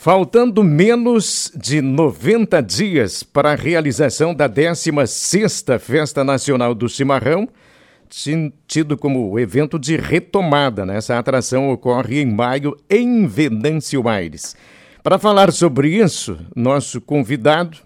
Faltando menos de 90 dias para a realização da 16ª Festa Nacional do Cimarrão, tido como evento de retomada. Né? Essa atração ocorre em maio em Venâncio Aires. Para falar sobre isso, nosso convidado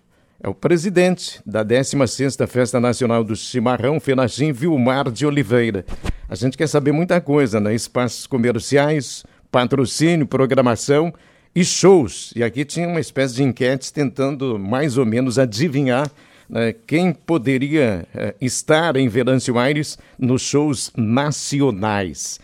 é o presidente da 16ª Festa Nacional do Cimarrão, Fenachim Vilmar de Oliveira. A gente quer saber muita coisa, né? Espaços comerciais, patrocínio, programação e shows. E aqui tinha uma espécie de enquete tentando mais ou menos adivinhar né, quem poderia eh, estar em Venâncio Aires nos shows nacionais.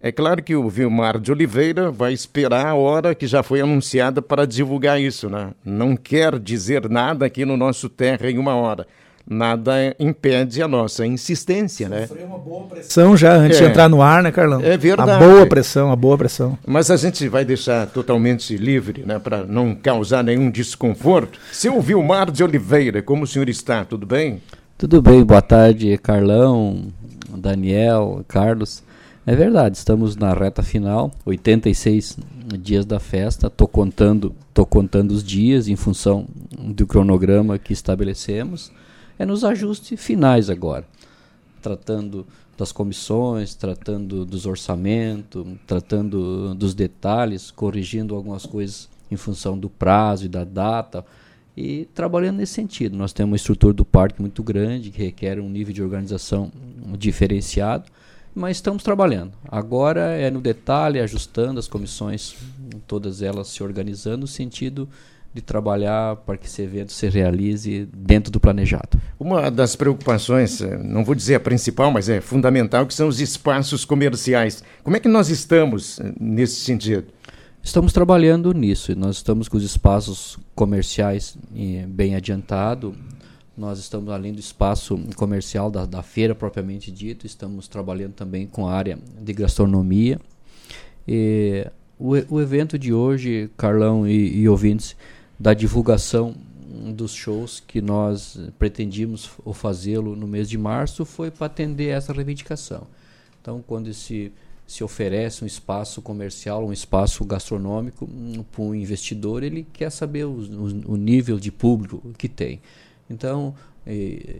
É claro que o Vilmar de Oliveira vai esperar a hora que já foi anunciada para divulgar isso, né? Não quer dizer nada aqui no nosso Terra em uma hora nada impede a nossa insistência, né? Sofreu uma boa pressão já antes é. de entrar no ar, né, Carlão? É verdade. A boa pressão, a boa pressão. Mas a gente vai deixar totalmente livre, né, para não causar nenhum desconforto. Seu Vilmar de Oliveira, como o senhor está? Tudo bem? Tudo bem, boa tarde, Carlão, Daniel, Carlos. É verdade, estamos na reta final, 86 dias da festa. Tô contando, tô contando os dias em função do cronograma que estabelecemos é nos ajustes finais agora, tratando das comissões, tratando dos orçamentos, tratando dos detalhes, corrigindo algumas coisas em função do prazo e da data e trabalhando nesse sentido. Nós temos uma estrutura do parque muito grande que requer um nível de organização diferenciado, mas estamos trabalhando. Agora é no detalhe, ajustando as comissões, todas elas se organizando no sentido de trabalhar para que esse evento se realize dentro do planejado. Uma das preocupações, eh, não vou dizer a principal, mas é fundamental, que são os espaços comerciais. Como é que nós estamos eh, nesse sentido? Estamos trabalhando nisso. Nós estamos com os espaços comerciais eh, bem adiantado. Nós estamos além do espaço comercial da, da feira propriamente dito, estamos trabalhando também com a área de gastronomia. E o, o evento de hoje, Carlão e, e ouvintes, da divulgação dos shows que nós pretendíamos fazê-lo no mês de março foi para atender essa reivindicação. Então, quando se, se oferece um espaço comercial, um espaço gastronômico um, para um investidor, ele quer saber o nível de público que tem. Então,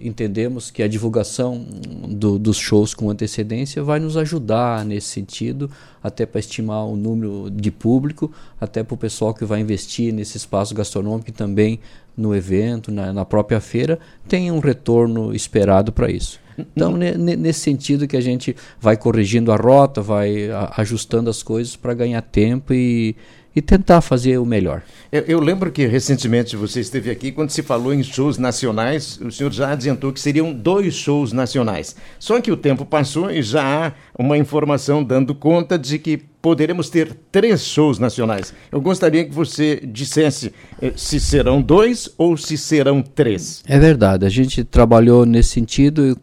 entendemos que a divulgação do, dos shows com antecedência vai nos ajudar nesse sentido, até para estimar o número de público, até para o pessoal que vai investir nesse espaço gastronômico e também no evento, na, na própria feira, tenha um retorno esperado para isso. Então, nesse sentido que a gente vai corrigindo a rota, vai ajustando as coisas para ganhar tempo e, e tentar fazer o melhor. Eu, eu, lembro que recentemente você esteve aqui, quando se falou em shows nacionais, o senhor já adiantou que seriam dois shows nacionais. Só que o tempo passou e já há uma informação dando conta de que poderemos ter três shows nacionais. Eu gostaria que você dissesse eh, se serão dois ou se serão três. É verdade, a gente trabalhou nesse sentido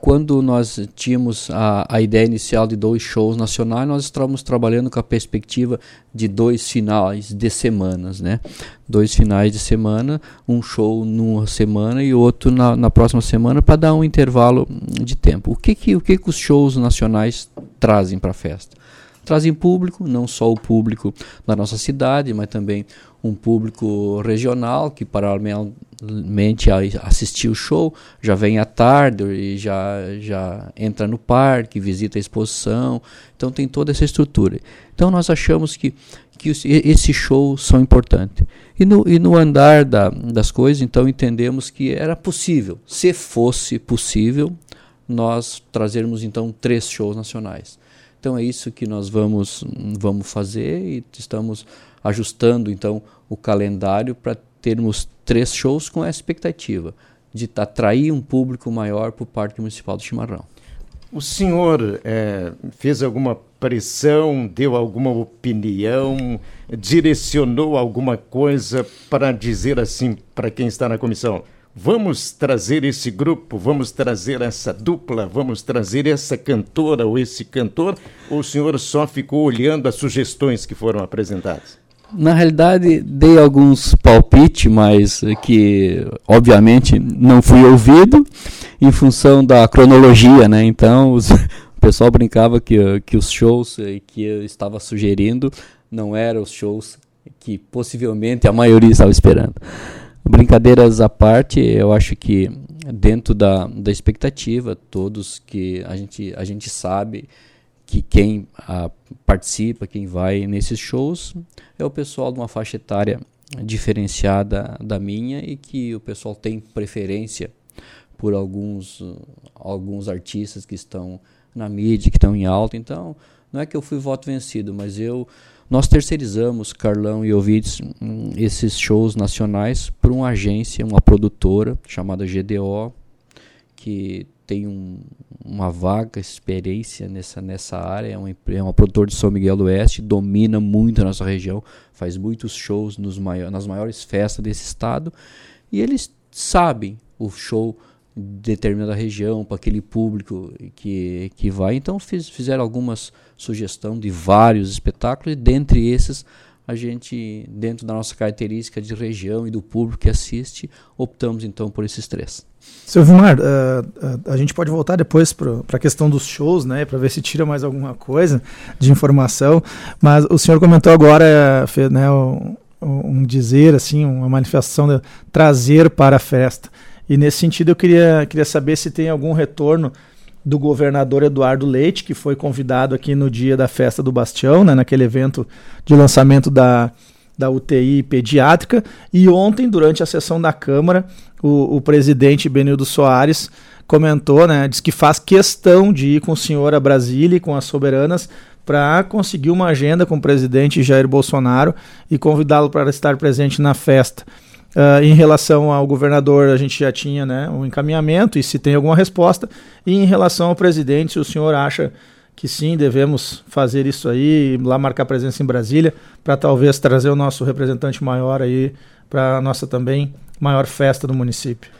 quando nós tínhamos a, a ideia inicial de dois shows nacionais, nós estávamos trabalhando com a perspectiva de dois finais de semanas, né? Dois finais de semana, um show numa semana e outro na, na próxima semana para dar um intervalo de tempo. O que que, o que, que os shows nacionais trazem para a festa? Trazem público, não só o público da nossa cidade, mas também um público regional que paralelamente a assistir o show já vem à tarde e já, já entra no parque, visita a exposição. Então tem toda essa estrutura. Então nós achamos que, que esses shows são importantes. E no, e no andar da, das coisas, então entendemos que era possível, se fosse possível, nós trazermos então três shows nacionais. Então é isso que nós vamos, vamos fazer e estamos ajustando então o calendário para termos três shows com a expectativa de atrair um público maior para o Parque Municipal do Chimarrão. O senhor é, fez alguma pressão, deu alguma opinião, direcionou alguma coisa para dizer assim para quem está na comissão? Vamos trazer esse grupo, vamos trazer essa dupla, vamos trazer essa cantora ou esse cantor? Ou o senhor só ficou olhando as sugestões que foram apresentadas? Na realidade, dei alguns palpites, mas que obviamente não fui ouvido em função da cronologia, né? Então, os, o pessoal brincava que, que os shows que eu estava sugerindo não eram os shows que possivelmente a maioria estava esperando. Brincadeiras à parte, eu acho que dentro da, da expectativa, todos que a gente, a gente sabe que quem a, participa, quem vai nesses shows, é o pessoal de uma faixa etária diferenciada da minha e que o pessoal tem preferência por alguns, alguns artistas que estão na mídia, que estão em alta. Então, não é que eu fui voto vencido, mas eu nós terceirizamos, Carlão e Ovides, hum, esses shows nacionais para uma agência, uma produtora chamada GDO, que tem um, uma vaga experiência nessa, nessa área, é uma, é uma produtora de São Miguel do Oeste, domina muito a nossa região, faz muitos shows nos maior, nas maiores festas desse estado, e eles sabem o show determinada região, para aquele público que, que vai. Então fiz, fizeram algumas sugestões de vários espetáculos e dentre esses a gente, dentro da nossa característica de região e do público que assiste, optamos então por esses três. Seu Vilmar, uh, uh, a gente pode voltar depois para a questão dos shows, né, para ver se tira mais alguma coisa de informação, mas o senhor comentou agora né, um, um dizer, assim, uma manifestação de trazer para a festa. E nesse sentido eu queria, queria saber se tem algum retorno do governador Eduardo Leite, que foi convidado aqui no dia da festa do Bastião, né, naquele evento de lançamento da, da UTI pediátrica. E ontem, durante a sessão da Câmara, o, o presidente Benildo Soares comentou, né, diz que faz questão de ir com o senhor a Brasília e com as soberanas para conseguir uma agenda com o presidente Jair Bolsonaro e convidá-lo para estar presente na festa. Uh, em relação ao governador, a gente já tinha né, um encaminhamento e se tem alguma resposta. E em relação ao presidente, se o senhor acha que sim, devemos fazer isso aí, lá marcar presença em Brasília, para talvez trazer o nosso representante maior aí para a nossa também maior festa do município.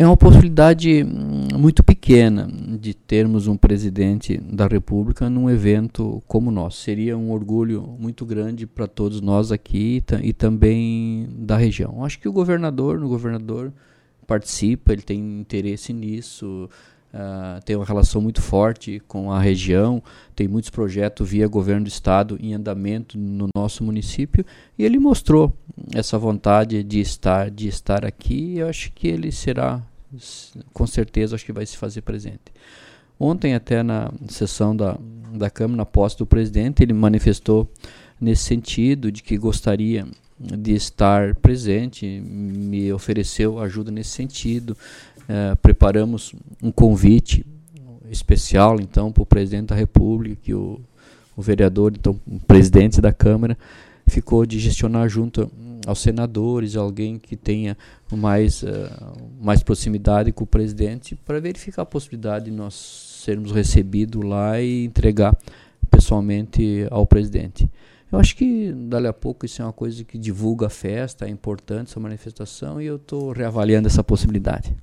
É uma possibilidade hum, muito pequena de termos um presidente da República num evento como o nosso. Seria um orgulho muito grande para todos nós aqui e também da região. Acho que o governador, no governador participa, ele tem interesse nisso, uh, tem uma relação muito forte com a região, tem muitos projetos via governo do estado em andamento no nosso município e ele mostrou essa vontade de estar de estar aqui. Eu acho que ele será com certeza acho que vai se fazer presente. Ontem até na sessão da da Câmara, na posse do presidente, ele manifestou nesse sentido de que gostaria de estar presente, me ofereceu ajuda nesse sentido. É, preparamos um convite especial então para o presidente da República, que o, o vereador, então o presidente da Câmara, ficou de gestionar junto aos senadores, alguém que tenha mais, uh, mais proximidade com o presidente, para verificar a possibilidade de nós sermos recebidos lá e entregar pessoalmente ao presidente. Eu acho que dali a pouco isso é uma coisa que divulga a festa, é importante essa manifestação e eu estou reavaliando essa possibilidade.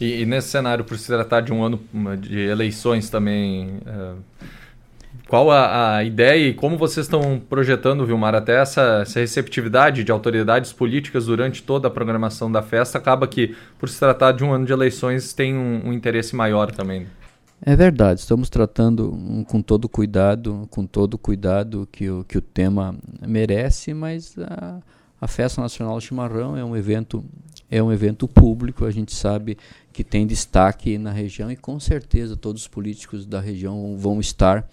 E, e, nesse cenário, por se tratar de um ano de eleições também, uh, qual a, a, ideia e como vocês estão projetando, Vilmar, até essa, essa, receptividade de autoridades políticas durante toda a programação da festa? Acaba que, por se tratar de um ano de eleições, tem um, um interesse maior também. É verdade, estamos tratando com todo cuidado, com todo cuidado que o, que o tema merece, mas a, a Festa Nacional do Chimarrão é um evento é um evento público, a gente sabe que tem destaque na região e com certeza todos os políticos da região vão estar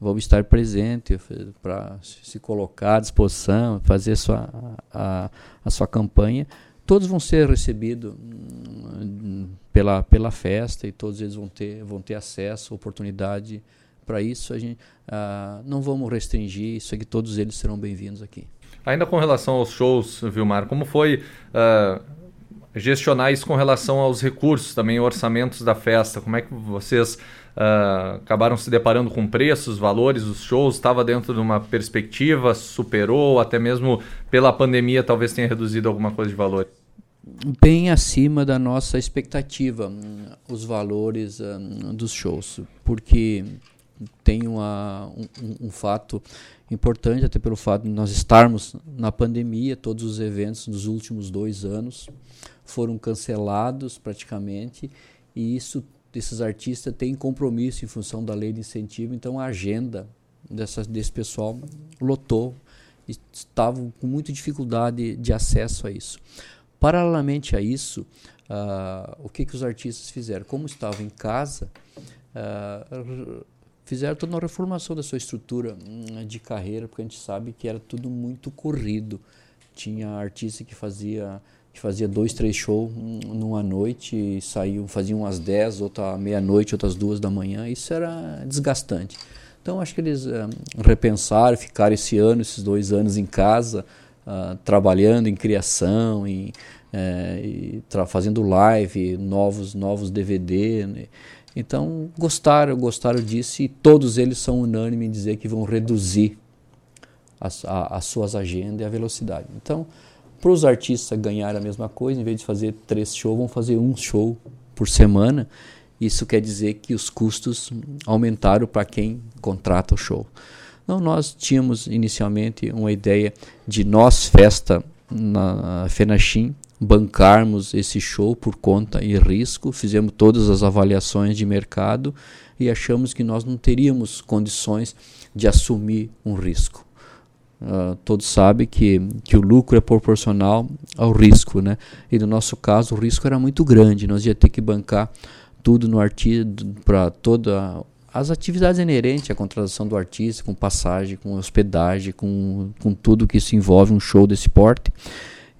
vão estar presentes para se colocar à disposição, fazer a sua, a, a sua campanha. Todos vão ser recebidos hum, pela, pela festa e todos eles vão ter, vão ter acesso, oportunidade para isso. A gente, uh, não vamos restringir isso aqui, todos eles serão bem-vindos aqui. Ainda com relação aos shows, Vilmar, como foi uh, gestionar isso com relação aos recursos, também orçamentos da festa? Como é que vocês uh, acabaram se deparando com preços, valores dos shows? Estava dentro de uma perspectiva, superou, até mesmo pela pandemia talvez tenha reduzido alguma coisa de valor? bem acima da nossa expectativa hum, os valores um, dos shows, porque tem uma, um, um, fato importante, até pelo fato de nós estarmos na pandemia, todos os eventos dos últimos dois anos foram cancelados praticamente, e isso esses artistas têm compromisso em função da lei de incentivo, então a agenda dessa, desse pessoal lotou estavam com muita dificuldade de acesso a isso. Paralelamente a isso, uh, o que, que os artistas fizeram? Como estavam em casa, uh, fizeram toda uma reformação da sua estrutura hum, de carreira, porque a gente sabe que era tudo muito corrido. Tinha artista que fazia que fazia dois, três shows numa noite e saíam, faziam umas dez, outra meia-noite, outras duas da manhã. Isso era desgastante. Então acho que eles uh, repensaram, ficaram esse ano, esses dois anos em casa, uh, trabalhando em criação, em, uh, fazendo live, novos, novos DVD. Né? Então gostaram, gostaram disso e todos eles são unânimes em dizer que vão reduzir as, a, as suas agendas e a velocidade. Então para os artistas ganharem a mesma coisa, em vez de fazer três shows, vão fazer um show por semana. Isso quer dizer que os custos aumentaram para quem contrata o show. Então, nós tínhamos inicialmente uma ideia de nós, festa na Fenachim, bancarmos esse show por conta e risco, fizemos todas as avaliações de mercado e achamos que nós não teríamos condições de assumir um risco. Uh, todos sabem que, que o lucro é proporcional ao risco, né? E no nosso caso o risco era muito grande, nós ia ter que bancar tudo no artista para toda as atividades inerentes à contratação do artista, com passagem, com hospedagem, com, com tudo que isso envolve um show desse porte.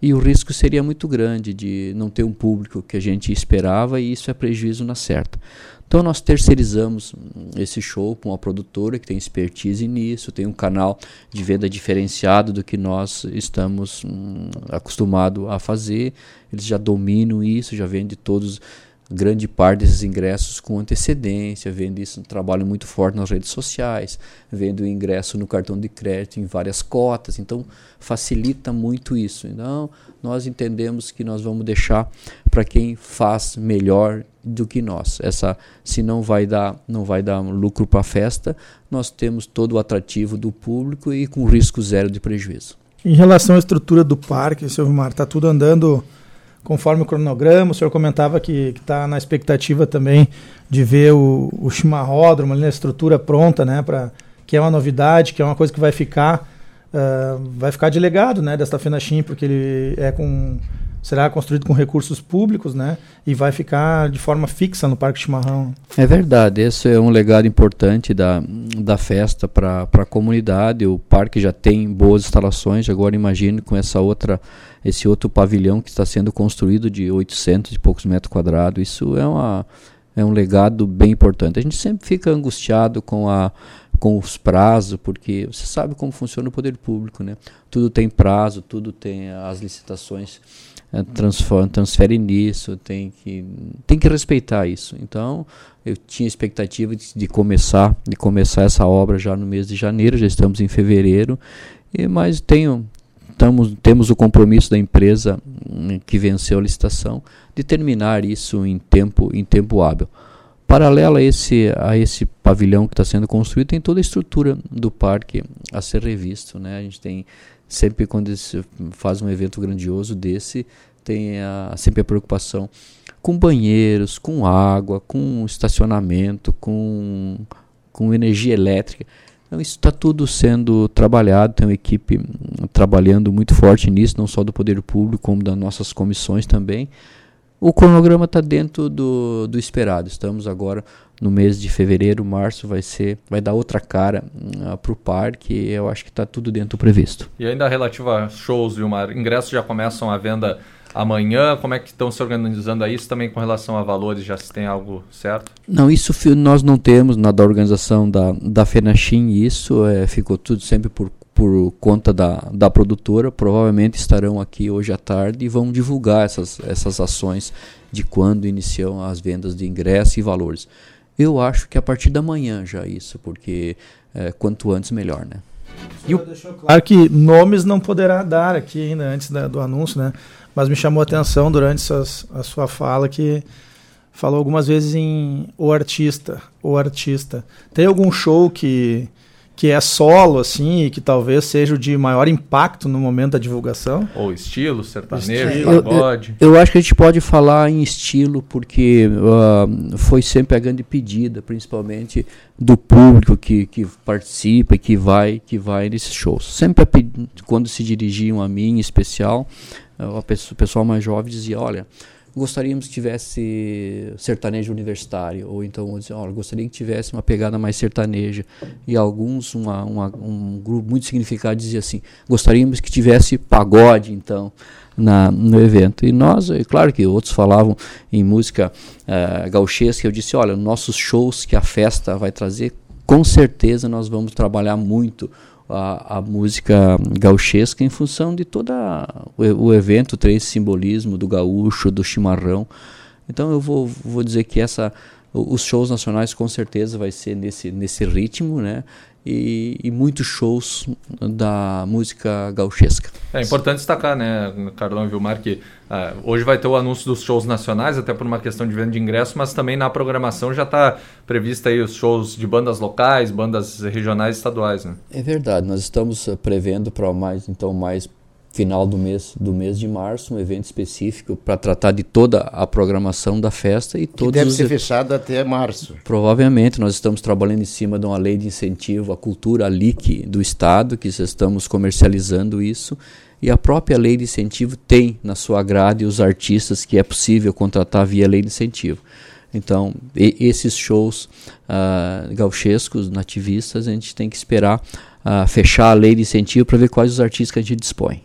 E o risco seria muito grande de não ter um público que a gente esperava e isso é prejuízo na certa. Então nós terceirizamos esse show para uma produtora que tem expertise nisso, tem um canal de venda diferenciado do que nós estamos hum, acostumados a fazer. Eles já dominam isso, já vendem todos grande parte desses ingressos com antecedência, vendo isso, um trabalho muito forte nas redes sociais, vendo o ingresso no cartão de crédito em várias cotas, então facilita muito isso. Então, nós entendemos que nós vamos deixar para quem faz melhor do que nós. Essa se não vai dar, não vai dar lucro para a festa, nós temos todo o atrativo do público e com risco zero de prejuízo. Em relação à estrutura do parque, seu Vilmar, está tudo andando conforme o cronograma. O senhor comentava que está na expectativa também de ver o, o chimarródromo ali na estrutura pronta, né? Pra, que é uma novidade, que é uma coisa que vai ficar. Uh, vai ficar de legado né, desta Fenachim, porque ele é com será construído com recursos públicos, né? E vai ficar de forma fixa no Parque Chimarrão. É verdade, esse é um legado importante da, da festa para a comunidade. O parque já tem boas instalações, agora imagine com essa outra, esse outro pavilhão que está sendo construído de 800 e poucos metros quadrados. Isso é, uma, é um legado bem importante. A gente sempre fica angustiado com a com os prazos, porque você sabe como funciona o poder público, né? Tudo tem prazo, tudo tem as licitações transforma, transfere nisso, tem que, tem que respeitar isso. Então, eu tinha expectativa de, de, começar de começar essa obra já no mês de janeiro, já estamos em fevereiro, e, mas tenho, temos o compromisso da empresa hum, que venceu a licitação de terminar isso em tempo, em tempo hábil. Paralelo a esse, a esse pavilhão que está sendo construído, tem toda a estrutura do parque a ser revisto. Né? A gente tem sempre quando se faz um evento grandioso desse, tem a, sempre a preocupação com banheiros, com água, com estacionamento, com, com energia elétrica. Então, isso está tudo sendo trabalhado, tem uma equipe hum, trabalhando muito forte nisso, não só do poder público, como das nossas comissões também. O cronograma está dentro do, do esperado. Estamos agora no mês de fevereiro, março, vai ser, vai dar outra cara uh, para o parque. Eu acho que está tudo dentro do previsto. E ainda relativo a shows, Vilmar, ingressos já começam a venda amanhã? Como é que estão se organizando a isso também com relação a valores? Já se tem algo certo? Não, isso nós não temos na da organização da, da Fenachim, isso é, ficou tudo sempre por por conta da, da produtora, provavelmente estarão aqui hoje à tarde e vão divulgar essas, essas ações de quando iniciam as vendas de ingressos e valores. Eu acho que a partir da manhã já isso, porque é, quanto antes melhor, né? E o... claro que nomes não poderá dar aqui ainda antes da, do anúncio, né? Mas me chamou a atenção durante suas, a sua fala que falou algumas vezes em o artista, o artista. Tem algum show que que é solo, assim, e que talvez seja o de maior impacto no momento da divulgação? Ou estilo, sertanejo, estilo. pagode? Eu, eu, eu, acho que a gente pode falar em estilo, porque uh, foi sempre a grande pedida, principalmente do público que, que participa, que vai, que vai nesses shows. Sempre quando se dirigiam a mim, em especial, uh, o pessoal mais jovem dizia, olha gostaríamos que tivesse sertanejo universitário, ou então olha, gostaria que tivesse uma pegada mais sertaneja. E alguns, uma, uma, um grupo muito significado dizia assim, gostaríamos que tivesse pagode, então, na, no evento. E nós, é claro que outros falavam em música uh, gauchesca, eu disse, olha, nossos shows que a festa vai trazer, com certeza nós vamos trabalhar muito a, a música gauchesca em função de todo o, o evento, esse simbolismo do gaúcho, do chimarrão. Então eu vou, vou dizer que essa os shows nacionais com certeza vai ser nesse, nesse ritmo, né? e, e, muitos shows da música gauchesca. É importante destacar, né, Carlão e Vilmar, que uh, hoje vai ter o anúncio dos shows nacionais, até por uma questão de venda de ingresso, mas também na programação já está prevista aí os shows de bandas locais, bandas regionais e estaduais, né? É verdade, nós estamos eh, prevendo para mais, então, mais final do mês do mês de março, um evento específico para tratar de toda a programação da festa e todos que deve ser fechado até março. Provavelmente nós estamos trabalhando em cima de uma lei de incentivo à cultura LIC do estado, que estamos comercializando isso. E a própria lei de incentivo tem na sua grade os artistas que é possível contratar via lei de incentivo. Então, esses shows uh, gauchescos, nativistas, a gente tem que esperar uh, fechar a lei de incentivo para ver quais os artistas que a gente dispõe.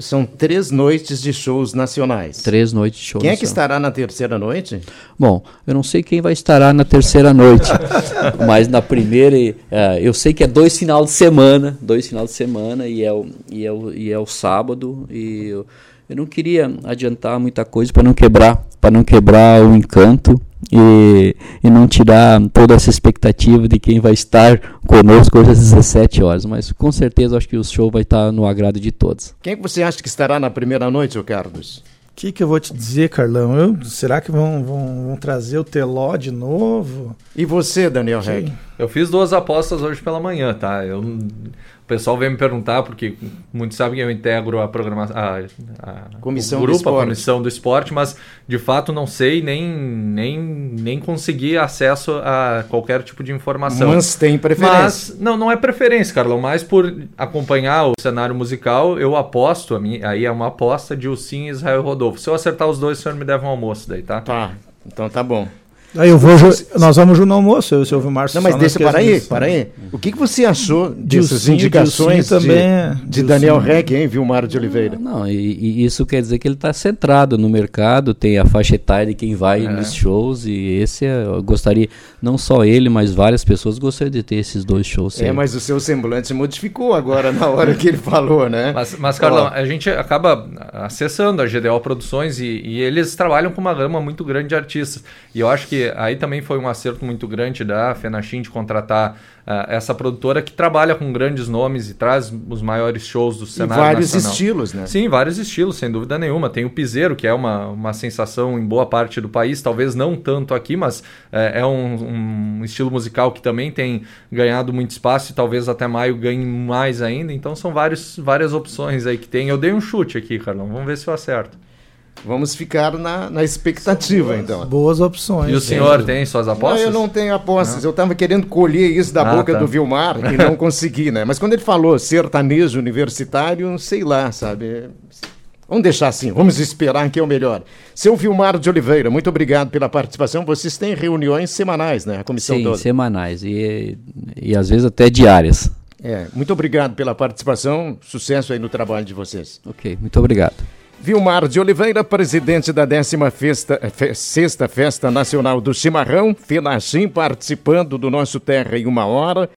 São três noites de shows nacionais. Três noites de shows. Quem é que estará na terceira noite? Bom, eu não sei quem vai estar na terceira noite, mas na primeira, uh, eu sei que é dois final de semana, dois final de semana e é o, e é o, e é o sábado e eu, eu não queria adiantar muita coisa para não quebrar, para não quebrar o encanto e, e não tirar toda essa expectativa de quem vai estar conosco hoje às 17 horas. Mas com certeza acho que o show vai estar no agrado de todos. Quem que você acha que estará na primeira noite, o Carlos? O que, que eu vou te dizer, Carlão? Eu, será que vão, vão, vão trazer o Teló de novo? E você, Daniel Reg? Eu fiz duas apostas hoje pela manhã, tá? Eu pessoal vem me perguntar, porque muitos sabem que eu integro a programação, a, a comissão grupo, a comissão do esporte, mas de fato não sei nem, nem, nem consegui acesso a qualquer tipo de informação. Mas tem preferência. Mas, não, não é preferência, Carlão, mas por acompanhar o cenário musical, eu aposto, a minha, aí é uma aposta de Sim e Israel Rodolfo. Se eu acertar os dois, o senhor me deve um almoço daí, tá? Tá, então tá bom. Aí eu vou, nós vamos junto no almoço, eu e o Silvio Márcio. Não, mas deixa, para aí, para aí. O que, que você achou dessas Dilcinho, indicações Dilcinho também, de, de Daniel Reck, hein, Vilmar de Oliveira? Não, não e, e, isso quer dizer que ele está centrado no mercado, tem a faixa etária de quem vai é. nos shows, e esse é, eu gostaria, não só ele, mas várias pessoas gostariam de ter esses dois shows. É, mas o seu semblante modificou agora na hora que ele falou, né? Mas, mas Carlão, a gente acaba acessando a GDO Produções e, e eles trabalham com uma gama muito grande de artistas. E eu acho que aí também foi um acerto muito grande da Fenachim de contratar uh, essa produtora que trabalha com grandes nomes e traz os maiores shows do cenário e vários nacional. estilos, né? Sim, vários estilos, sem dúvida nenhuma. Tem o piseiro, que é uma, uma sensação em boa parte do país, talvez não tanto aqui, mas uh, é um, um, estilo musical que também tem ganhado muito espaço e talvez até maio ganhe mais ainda. Então são vários, várias opções aí que tem. Eu dei um chute aqui, Carlão. Vamos ver se eu acerto. Vamos ficar na, na expectativa, boas, então. Boas opções. E o senhor tem suas apostas? Não, eu não tenho apostas. Não. Eu estava querendo colher isso da ah, boca tá. do Vilmar e não consegui, né? Mas quando ele falou sertanejo universitário, sei lá, sabe? Vamos deixar assim, vamos esperar que é o melhor. Seu Vilmar de Oliveira, muito obrigado pela participação. Vocês têm reuniões semanais, né? A comissão Sim, toda. semanais e, e às vezes até diárias. É, muito obrigado pela participação. Sucesso aí no trabalho de vocês. Ok, muito obrigado. Vilmar de Oliveira, presidente da 16 Festa, Sexta Festa Nacional do Chimarrão, Finachim participando do nosso Terra em uma hora.